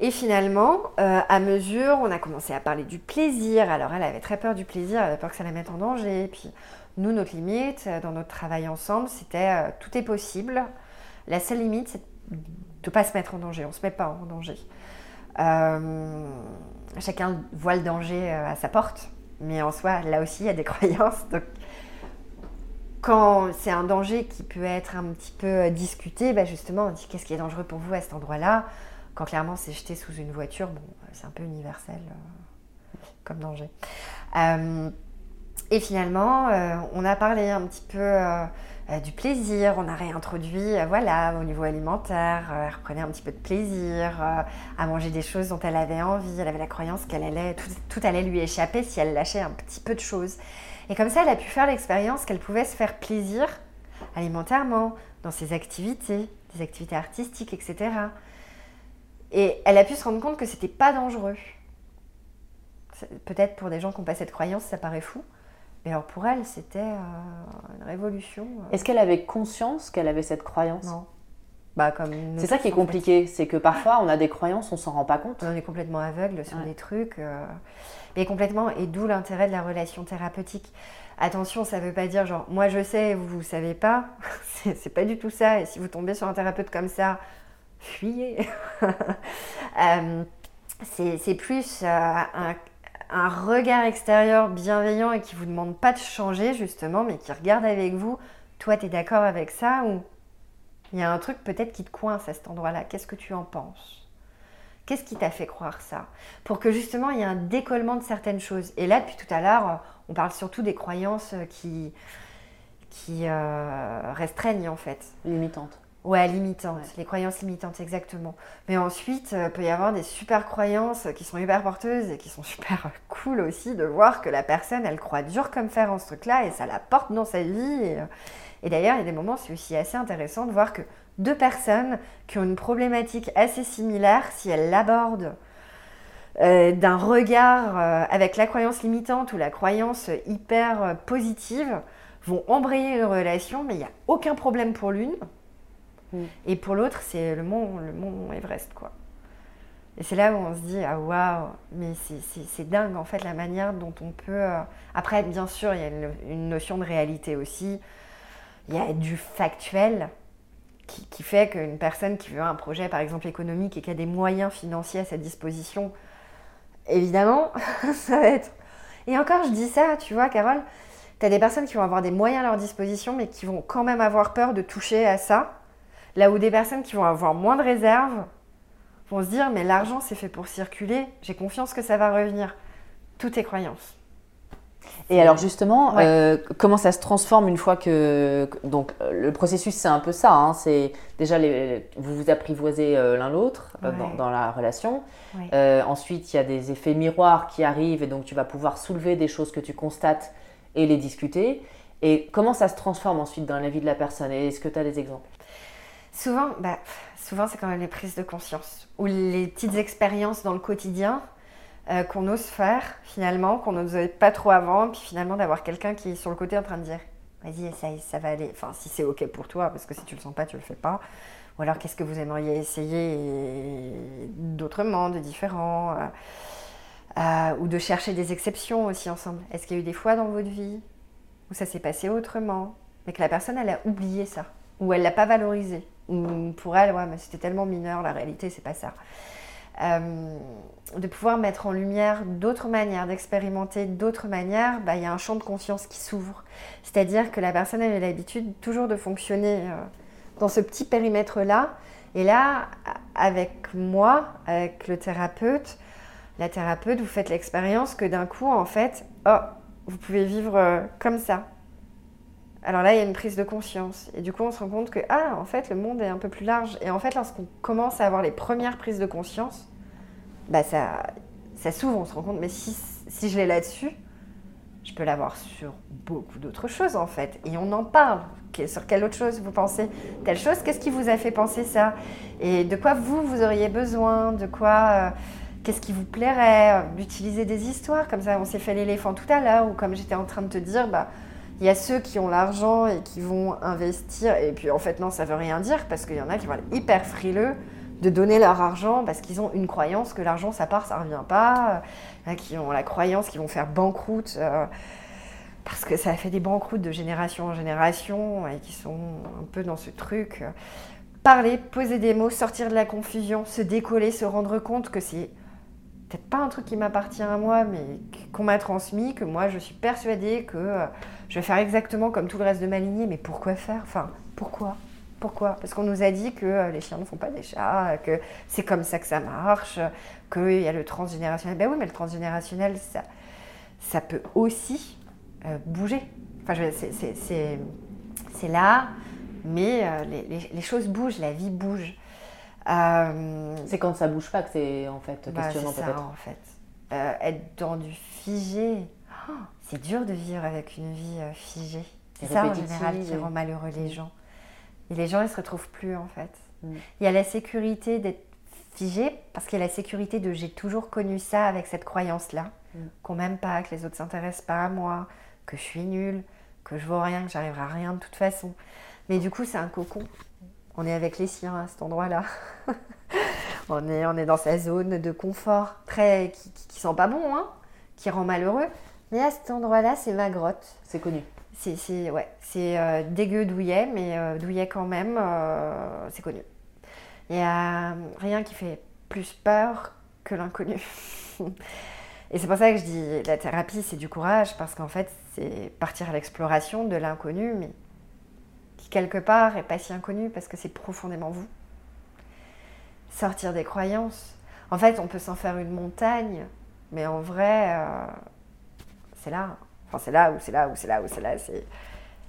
Et finalement, à mesure, on a commencé à parler du plaisir. Alors elle avait très peur du plaisir, elle avait peur que ça la mette en danger. Et puis nous, notre limite dans notre travail ensemble, c'était tout est possible. La seule limite, c'est de ne pas se mettre en danger. On se met pas en danger. chacun voit le danger à sa porte. Mais en soi, là aussi, il y a des croyances. Donc, quand c'est un danger qui peut être un petit peu discuté, bah justement, on dit qu'est-ce qui est dangereux pour vous à cet endroit-là? Quand clairement c'est jeté sous une voiture, c'est un peu universel euh, comme danger. Euh, et finalement, euh, on a parlé un petit peu du plaisir, on a réintroduit, voilà, au niveau alimentaire, elle reprenait un petit peu de plaisir à manger des choses dont elle avait envie, elle avait la croyance qu'elle allait, tout, tout, allait lui échapper si elle lâchait un petit peu de choses. Et comme ça, elle a pu faire l'expérience qu'elle pouvait se faire plaisir alimentairement, dans ses activités, des activités artistiques, etc. Et elle a pu se rendre compte que c'était pas dangereux. Peut-être pour des gens qui n'ont pas cette croyance, ça paraît fou. Mais alors pour elle, c'était euh, une révolution. Euh. Est-ce qu'elle avait conscience qu'elle avait cette croyance? Non. Bah, c'est ça qui est compliqué, c'est que parfois on a des croyances, on s'en rend pas compte. On est complètement aveugle sur des trucs. Euh, mais complètement, et d'où l'intérêt de la relation thérapeutique. Attention, ça ne veut pas dire genre moi je sais, vous ne savez pas. c'est pas du tout ça. Et si vous tombez sur un thérapeute comme ça, fuyez. Euh, c'est plus euh, un, regard extérieur bienveillant et qui vous demande pas de changer justement, mais qui regarde avec vous. Toi, tu es d'accord avec ça ou il y a un truc peut-être qui te coince à cet endroit-là? Qu'est-ce que tu en penses? Qu'est-ce qui t'a fait croire ça? Pour que justement il y ait un décollement de certaines choses. Et là, depuis tout à l'heure, on parle surtout des croyances qui, qui euh, restreignent en fait. Limitantes. Ouais, limitantes, les croyances limitantes, exactement. Mais ensuite, il euh, peut y avoir des super croyances qui sont hyper porteuses et qui sont super cool aussi de voir que la personne, elle croit dur comme fer en ce truc-là et ça la porte dans sa vie. Et, euh, d'ailleurs, il y a des moments, c'est aussi assez intéressant de voir que deux personnes qui ont une problématique assez similaire, si elles l'abordent euh, d'un regard avec la croyance limitante ou la croyance hyper positive, vont embrayer une relation, mais il n'y a aucun problème pour l'une et pour l'autre, c'est le mont, le mont Everest, quoi. Et c'est là où on se dit, ah waouh, mais c'est dingue en fait la manière dont on peut. Euh, après, bien sûr, il y a une, notion de réalité aussi. Il y a du factuel qui, qui fait qu'une personne qui veut un projet, par exemple économique, et qui a des moyens financiers à sa disposition, évidemment, ça va être. Et encore, je dis ça, tu vois, Carole, tu as des personnes qui vont avoir des moyens à leur disposition, mais qui vont quand même avoir peur de toucher à ça Là où des personnes qui vont avoir moins de réserves vont se dire mais l'argent c'est fait pour circuler, j'ai confiance que ça va revenir. Tout est croyance. Et alors justement, euh, comment ça se transforme une fois que donc euh, le processus c'est un peu ça, hein, c'est déjà les, vous vous apprivoisez euh, l'un l'autre dans, la relation. ensuite il y a des effets miroirs qui arrivent et donc tu vas pouvoir soulever des choses que tu constates et les discuter. Et comment ça se transforme ensuite dans la vie de la personne? Est-ce que tu as des exemples? Souvent, bah, souvent c'est quand même les prises de conscience ou les petites expériences dans le quotidien euh, qu'on ose faire finalement, qu'on n'osait pas trop avant, puis finalement d'avoir quelqu'un qui est sur le côté en train de dire vas-y essaye, ça va aller. Enfin, si c'est ok pour toi, parce que si tu le sens pas, tu le fais pas. Ou alors qu'est-ce que vous aimeriez essayer d'autrement, de différent, euh, euh, ou de chercher des exceptions aussi ensemble? Est-ce qu'il y a eu des fois dans votre vie où ça s'est passé autrement, mais que la personne elle a oublié ça, ou elle l'a pas valorisé? Pour elle, c'était tellement mineur, la réalité, c'est pas ça. Euh, de pouvoir mettre en lumière d'autres manières, d'expérimenter d'autres manières, bah, il y a un champ de conscience qui s'ouvre. C'est-à-dire que la personne avait l'habitude toujours de fonctionner euh, dans ce petit périmètre-là. Et là, avec moi, avec le thérapeute, la thérapeute, vous faites l'expérience que d'un coup, en fait, oh, vous pouvez vivre euh, comme ça, alors là, il y a une prise de conscience. Et du coup, on se rend compte que, ah, en fait, le monde est un peu plus large. Et en fait, lorsqu'on commence à avoir les premières prises de conscience, bah ça, ça s'ouvre. On se rend compte, mais si, si je l'ai là-dessus, je peux l'avoir sur beaucoup d'autres choses, en fait. Et on en parle. Sur quelle autre chose vous pensez? Telle chose, qu'est-ce qui vous a fait penser ça? Et de quoi vous, vous auriez besoin? De quoi... Euh, qu'est-ce qui vous plairait? D'utiliser des histoires, comme ça on s'est fait l'éléphant tout à l'heure, ou comme j'étais en train de te dire, bah, il y a ceux qui ont l'argent et qui vont investir, et puis en fait non, ça veut rien dire, parce qu'il y en a qui vont être hyper frileux de donner leur argent parce qu'ils ont une croyance que l'argent ça part, ça revient pas, qui ont la croyance qu'ils vont faire banqueroute euh, parce que ça fait des banqueroutes de génération en génération et qui sont un peu dans ce truc. Parler, poser des mots, sortir de la confusion, se décoller, se rendre compte que c'est peut-être pas un truc qui m'appartient à moi, mais qu'on m'a transmis, que moi je suis persuadée que euh, je vais faire exactement comme tout le reste de ma lignée, mais pourquoi faire? Enfin, pourquoi? Pourquoi? Parce qu'on nous a dit que euh, les chiens ne font pas des chats, que c'est comme ça que ça marche, qu'il y a le transgénérationnel. Ben oui, mais le transgénérationnel, ça, ça peut aussi euh, bouger. Enfin, c'est- là, mais les choses bougent, la vie bouge. Euh, C'est quand ça bouge pas que c'est en fait bah, questionnant c'est ça, peut-être. en fait. Euh, être dans du figé, oh, c'est dur de vivre avec une vie euh, figée. C'est ça en général qui rend malheureux les gens. Et les gens, ils se retrouvent plus en fait. Mm. Il y a la sécurité d'être figé parce qu'il y a la sécurité de j'ai toujours connu ça avec cette croyance-là, Mm. qu'on m'aime pas, que les autres s'intéressent pas à moi, que je suis nulle, que je vaux rien, que j'arriverai à rien de toute façon. Mais du coup, c'est un cocon. On est avec les siens à cet endroit-là. on, est, on est dans sa zone de confort, très, qui, qui, qui sent pas bon, hein, qui rend malheureux. Mais à cet endroit-là, c'est ma grotte. C'est connu. C'est c'est- ouais, c'est euh, dégueu douillet, mais euh, douillet quand même, euh, c'est connu. Il n'y a rien qui fait plus peur que l'inconnu. Et c'est pour ça que je dis la thérapie, c'est du courage, parce qu'en fait, c'est partir à l'exploration de l'inconnu, mais qui quelque part est pas si inconnu parce que c'est profondément vous. Sortir des croyances. En fait, on peut s'en faire une montagne, mais en vrai, euh, c'est là. Enfin, c'est là, ou c'est là, ou c'est là, ou c'est là. C'est...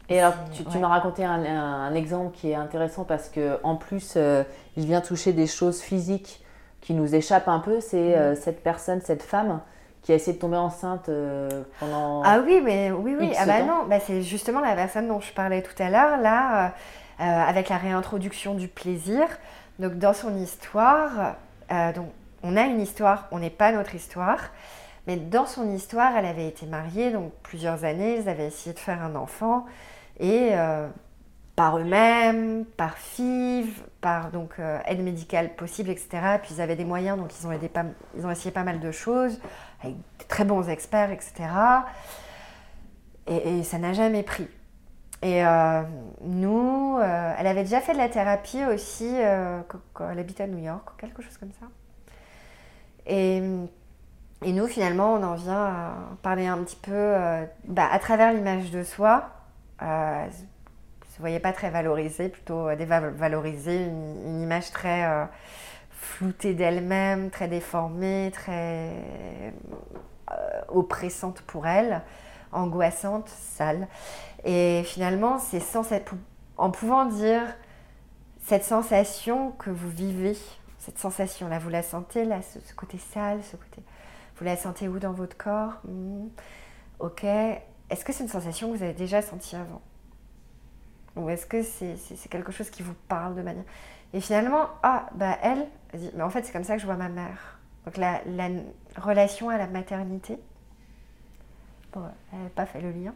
Et alors, tu, tu ouais. m'as raconté un, un- un exemple qui est intéressant parce que en plus, euh, il vient toucher des choses physiques qui nous échappent un peu. C'est Mm. euh, cette personne, cette femme qui a essayé de tomber enceinte euh, pendant. Ah oui, mais oui, oui. X Ah bah temps. non, bah c'est justement la personne dont je parlais tout à l'heure, là, euh, euh, avec la réintroduction du plaisir. Donc, dans son histoire, euh, donc, on a une histoire, on n'est pas notre histoire. Mais dans son histoire, elle avait été mariée, donc plusieurs années, ils avaient essayé de faire un enfant. Et euh, par eux-mêmes, par FIV, par donc, euh, aide médicale possible, etc. Puis ils avaient des moyens, donc ils ont, pas, ils essayé pas mal de choses, avec de très bons experts, etc. Et, ça n'a jamais pris. Et euh, nous, euh, elle avait déjà fait de la thérapie aussi quand, elle habitait à New York, quelque chose comme ça. Et, nous, finalement, on en vient à parler un petit peu bah, à travers l'image de soi. Se voyait pas très valorisée, plutôt euh, dévalorisée, une, image très euh, floutée d'elle-même, très déformée, très euh, oppressante pour elle, angoissante, sale. Et finalement, c'est en pouvant dire cette sensation que vous vivez, cette sensation-là, vous la sentez là, ce, ce côté sale, ce côté. Vous la sentez où dans votre corps? Hmm. Ok. Est-ce que c'est une sensation que vous avez déjà sentie avant? Ou est-ce que c'est c'est quelque chose qui vous parle de manière. Et finalement, ah, bah elle, elle dit, mais en fait, c'est comme ça que je vois ma mère. Donc la, la relation à la maternité. Bon, elle n'a pas fait le lien.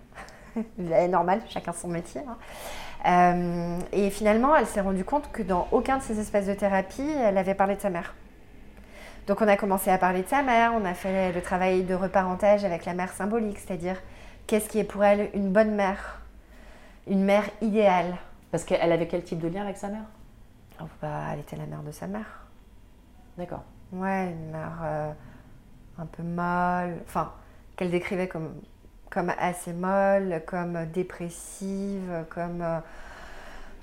C'est normal, chacun son métier. hein. Euh, et finalement, elle s'est rendue compte que dans aucun de ces espaces de thérapie, elle avait parlé de sa mère. Donc on a commencé à parler de sa mère, on a fait le travail de reparentage avec la mère symbolique, c'est-à-dire qu'est-ce qui est pour elle une bonne mère, une mère idéale. Parce qu'elle avait quel type de lien avec sa mère? Oh, bah, elle était la mère de sa mère. D'accord. Ouais, une mère euh, un peu molle, enfin, qu'elle décrivait comme, comme assez molle, comme dépressive, comme. euh,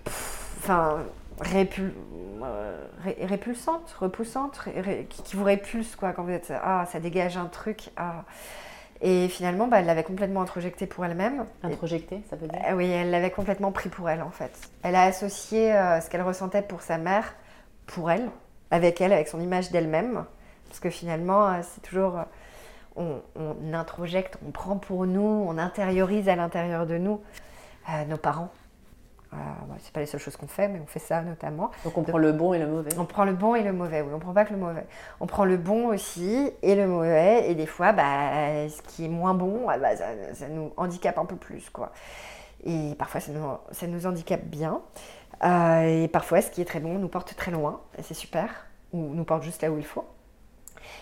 pff, Enfin, répul- euh, ré- répulsante, repoussante, ré- ré- qui, qui vous répulse, quoi, quand vous êtes. Ah, ça dégage un truc. ah. Et finalement, bah, elle l'avait complètement introjecté pour elle-même. Introjecté, ça veut dire euh, Oui, elle l'avait complètement pris pour elle en fait. Elle a associé euh, ce qu'elle ressentait pour sa mère, pour elle, avec elle, avec son image d'elle-même. Parce que finalement, euh, c'est toujours. euh, on, on introjecte, on prend pour nous, on intériorise à l'intérieur de nous nos parents. Euh, bon, c'est pas les seules choses qu'on fait, mais on fait ça notamment. Donc on prend le bon et le mauvais. On prend le bon et le mauvais, oui, on prend pas que le mauvais. On prend le bon aussi et le mauvais, et des fois, bah, ce qui est moins bon, ah bah, ça, ça nous handicape un peu plus, quoi. Et parfois, ça nous, ça nous handicape bien. Euh, et parfois, ce qui est très bon nous porte très loin, et c'est super, ou nous porte juste là où il faut.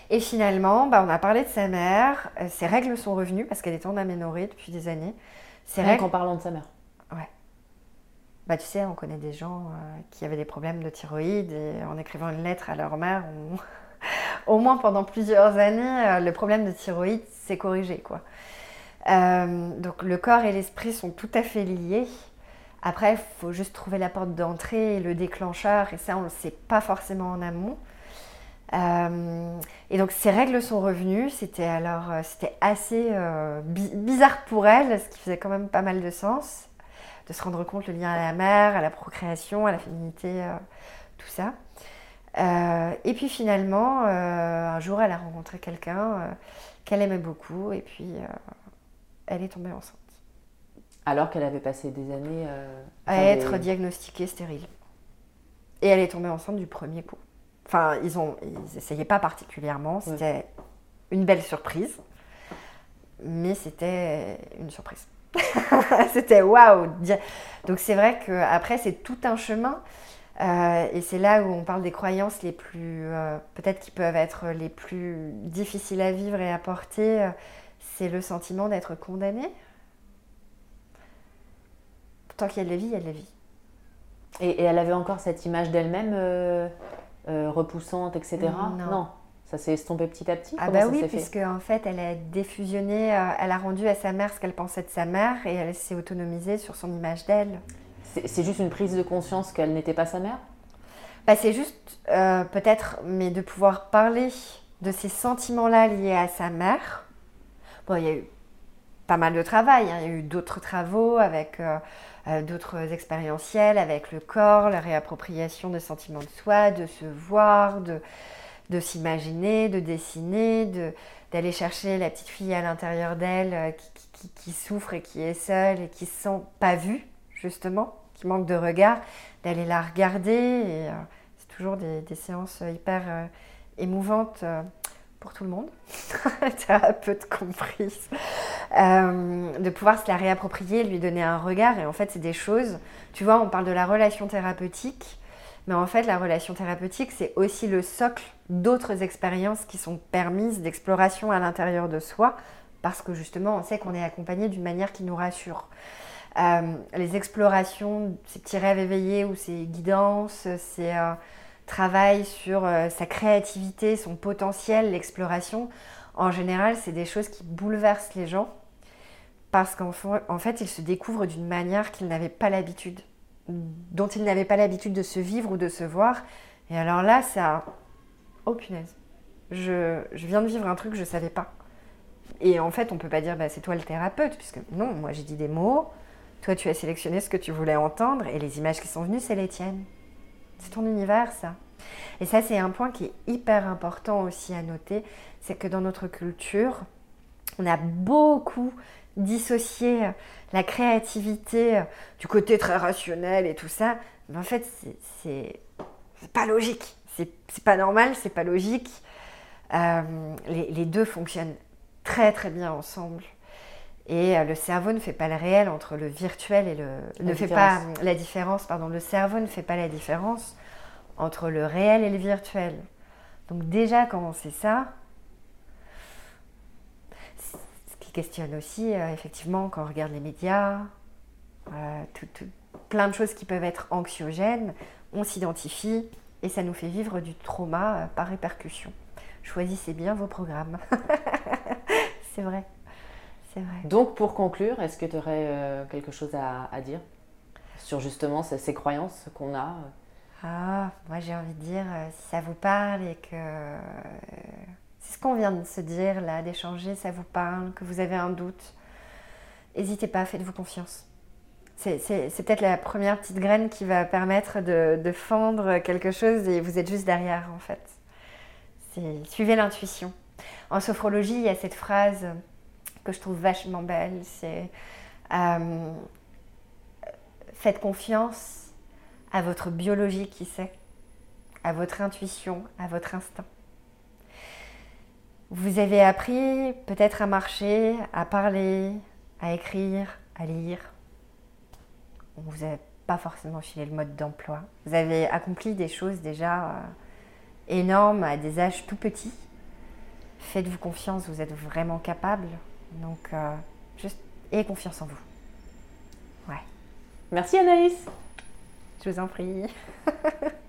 Et finalement, bah, on a parlé de sa mère. Euh, ses règles sont revenues parce qu'elle était en aménorrhée depuis des années. Rien règles, qu'en parlant de sa mère. Bah, tu sais, on connaît des gens euh, qui avaient des problèmes de thyroïde et en écrivant une lettre à leur mère, au moins pendant plusieurs années, euh, le problème de thyroïde s'est corrigé, quoi. Euh, donc le corps et l'esprit sont tout à fait liés. Après, il faut juste trouver la porte d'entrée et le déclencheur, et ça, on ne le sait pas forcément en amont. Et donc ces règles sont revenues. C'était alors c'était assez bi- bizarre pour elle, ce qui faisait quand même pas mal de sens, de se rendre compte le lien à la mère, à la procréation, à la féminité, euh, tout ça. Euh, et puis finalement, euh, un jour, elle a rencontré quelqu'un qu'elle aimait beaucoup, et puis elle est tombée enceinte. Alors qu'elle avait passé des années À être des- diagnostiquée stérile. Et elle est tombée enceinte du premier coup. Enfin, ils ont, ils essayaient pas particulièrement. C'était une belle surprise, mais c'était une surprise. c'était waouh. Donc c'est vrai que après c'est tout un chemin. Euh, et c'est là où on parle des croyances les plus, euh, peut-être qui peuvent être les plus difficiles à vivre et à porter. euh, C'est le sentiment d'être condamné. Tant qu'il y a de la vie, il y a de la vie. Et, et elle avait encore cette image d'elle-même repoussante, etc. Non. Ça s'est estompé petit à petit? Ah bah ça oui, s'est fait? puisque en fait, elle a défusionné, euh, elle a rendu à sa mère ce qu'elle pensait de sa mère et elle s'est autonomisée sur son image d'elle. C'est juste une prise de conscience qu'elle n'était pas sa mère? Bah, c'est juste euh, peut-être, mais de pouvoir parler de ces sentiments-là liés à sa mère. Bon, il y a eu pas mal de travail, hein. il y a eu d'autres travaux avec euh, d'autres expérientiels, avec le corps, la réappropriation des sentiments de soi, de se voir, de, de s'imaginer, de dessiner, de, d'aller chercher la petite fille à l'intérieur d'elle euh, qui, qui- souffre et qui est seule et qui se sent pas vue, justement, qui manque de regard, d'aller la regarder. Euh, c'est toujours des, des séances hyper euh, émouvantes pour tout le monde, thérapeute comprise, de pouvoir se la réapproprier, lui donner un regard. Et en fait, c'est des choses, tu vois, on parle de la relation thérapeutique, mais en fait, la relation thérapeutique, c'est aussi le socle d'autres expériences qui sont permises d'exploration à l'intérieur de soi, parce que justement, on sait qu'on est accompagné d'une manière qui nous rassure. Euh, les explorations, ces petits rêves éveillés ou ces guidances, ces euh, travail sur euh, sa créativité, son potentiel, l'exploration, en général, c'est des choses qui bouleversent les gens parce qu'en fa- en fait, ils se découvrent d'une manière qu'ils n'avaient pas l'habitude, dont ils n'avaient pas l'habitude de se vivre ou de se voir. Et alors là, ça... Oh punaise. Je, je viens de vivre un truc que je ne savais pas. Et en fait, on ne peut pas dire, bah, c'est toi le thérapeute, puisque non, moi j'ai dit des mots, toi tu as sélectionné ce que tu voulais entendre, et les images qui sont venues, c'est les tiennes. C'est ton univers, ça. Et ça, c'est un point qui est hyper important aussi à noter, c'est que dans notre culture, on a beaucoup dissocié la créativité du côté très rationnel et tout ça. Mais en fait, c'est- pas logique. C'est pas normal, c'est pas logique. Euh, les, les deux fonctionnent très très bien ensemble. Et euh, le cerveau ne fait pas le réel entre le virtuel et le. ne fait pas différence. la différence, pardon. Le cerveau ne fait pas la différence entre le réel et le virtuel. Donc, déjà, quand on sait ça, ce qui questionne aussi, euh, effectivement, quand on regarde les médias, euh, tout- tout- plein de choses qui peuvent être anxiogènes, on s'identifie et ça nous fait vivre du trauma euh, par répercussion. Choisissez bien vos programmes. c'est vrai. C'est vrai. Donc, pour conclure, est-ce que tu aurais quelque chose à, à dire sur justement ces, ces croyances qu'on a Ah, moi j'ai envie de dire, si ça vous parle et que ce qu'on vient de se dire là, d'échanger, ça vous parle, que vous avez un doute, n'hésitez pas, faites-vous confiance. C'est peut-être la première petite graine qui va permettre de, fendre quelque chose et vous êtes juste derrière en fait. Suivez l'intuition. En sophrologie, il y a cette phrase que je trouve vachement belle, c'est euh, faites confiance à votre biologie qui sait, à votre intuition, à votre instinct. Vous avez appris peut-être à marcher, à parler, à écrire, à lire. on vous a pas forcément filé le mode d'emploi. Vous avez accompli des choses déjà euh, énormes à des âges tout petits. Faites-vous confiance, vous êtes vraiment capable. Donc, euh, juste ayez confiance en vous. Ouais. Merci Anaïs. Je vous en prie.